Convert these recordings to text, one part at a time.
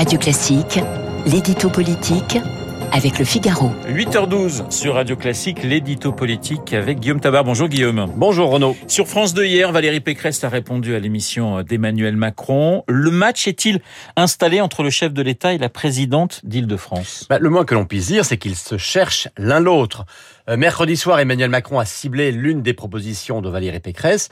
Radio Classique, l'édito politique avec le Figaro. 8h12 sur Radio Classique, l'édito politique avec Guillaume Tabar. Bonjour Guillaume. Bonjour Renaud. Sur France 2 hier, Valérie Pécresse a répondu à l'émission d'Emmanuel Macron. Le match est-il installé entre le chef de l'État et la présidente d'Île-de-France? Bah, Le moins que l'on puisse dire, c'est qu'ils se cherchent l'un l'autre. Euh, mercredi soir, Emmanuel Macron a ciblé l'une des propositions de Valérie Pécresse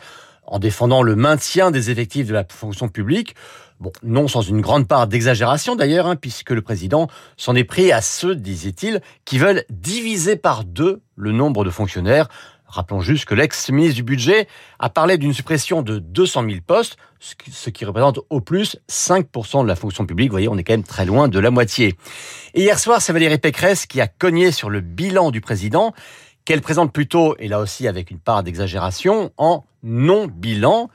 en défendant le maintien des effectifs de la fonction publique. Bon, non sans une grande part d'exagération d'ailleurs, hein, puisque le président s'en est pris à ceux, disait-il, qui veulent diviser par deux le nombre de fonctionnaires. Rappelons juste que l'ex-ministre du Budget a parlé d'une suppression de 200 000 postes, ce qui représente au plus 5% de la fonction publique. Vous voyez, on est quand même très loin de la moitié. Et hier soir, c'est Valérie Pécresse qui a cogné sur le bilan du président, qu'elle présente plutôt, et là aussi avec une part d'exagération, en non-bilan.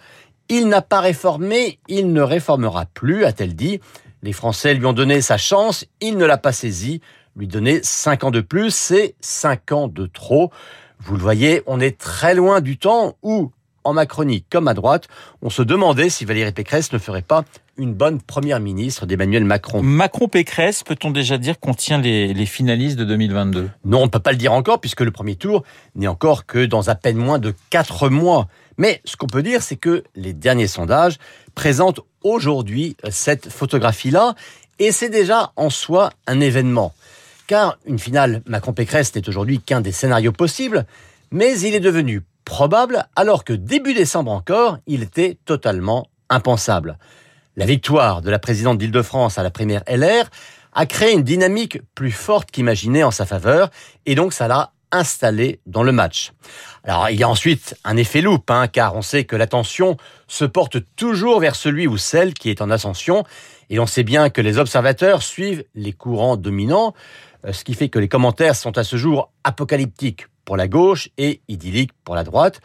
Il n'a pas réformé, il ne réformera plus, a-t-elle dit. Les Français lui ont donné sa chance, il ne l'a pas saisie. Lui donner 5 ans de plus, c'est 5 ans de trop. Vous le voyez, on est très loin du temps où, en Macronie comme à droite, on se demandait si Valérie Pécresse ne ferait pas une bonne première ministre d'Emmanuel Macron. Macron-Pécresse, peut-on déjà dire qu'on tient les, les, finalistes de 2022 Non, on ne peut pas le dire encore puisque le premier tour n'est encore que dans à peine moins de 4 mois. Mais ce qu'on peut dire, c'est que les derniers sondages présentent aujourd'hui cette photographie-là et c'est déjà en soi un événement. Car une finale Macron-Pécresse n'est aujourd'hui qu'un des scénarios possibles, mais il est devenu probable alors que début décembre encore, il était totalement impensable. La victoire de la présidente d'Île-de-France à la première LR a créé une dynamique plus forte qu'imaginée en sa faveur, et donc ça l'a installé dans le match. Alors il y a ensuite un effet loupe, hein, car on sait que l'attention se porte toujours vers celui ou celle qui est en ascension, et on sait bien que les observateurs suivent les courants dominants, euh, ce qui fait que les commentaires sont à ce jour apocalyptiques pour la gauche et idylliques pour la droite.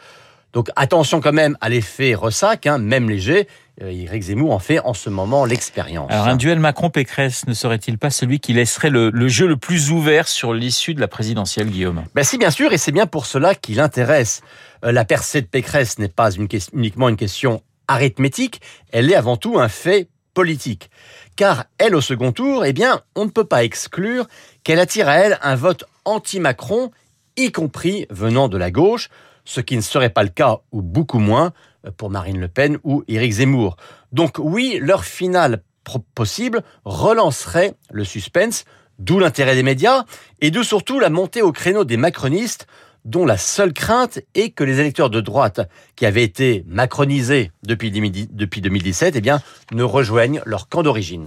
Donc attention quand même à l'effet ressac, hein, même léger. Euh, Éric Zemmour en fait en ce moment l'expérience. Alors un duel Macron-Pécresse ne serait-il pas celui qui laisserait le, le jeu le plus ouvert sur l'issue de la présidentielle, Guillaume? Ben si, bien sûr, et c'est bien pour cela qu'il intéresse. Euh, la percée de Pécresse n'est pas une, uniquement une question arithmétique, elle est avant tout un fait politique. Car elle, au second tour, eh bien, on ne peut pas exclure qu'elle attire à elle un vote anti-Macron, y compris venant de la gauche, ce qui ne serait pas le cas, ou beaucoup moins, pour Marine Le Pen ou Éric Zemmour. Donc oui, leur finale possible relancerait le suspense, d'où l'intérêt des médias, et d'où surtout la montée au créneau des macronistes, dont la seule crainte est que les électeurs de droite, qui avaient été macronisés depuis 2017, eh bien, ne rejoignent leur camp d'origine.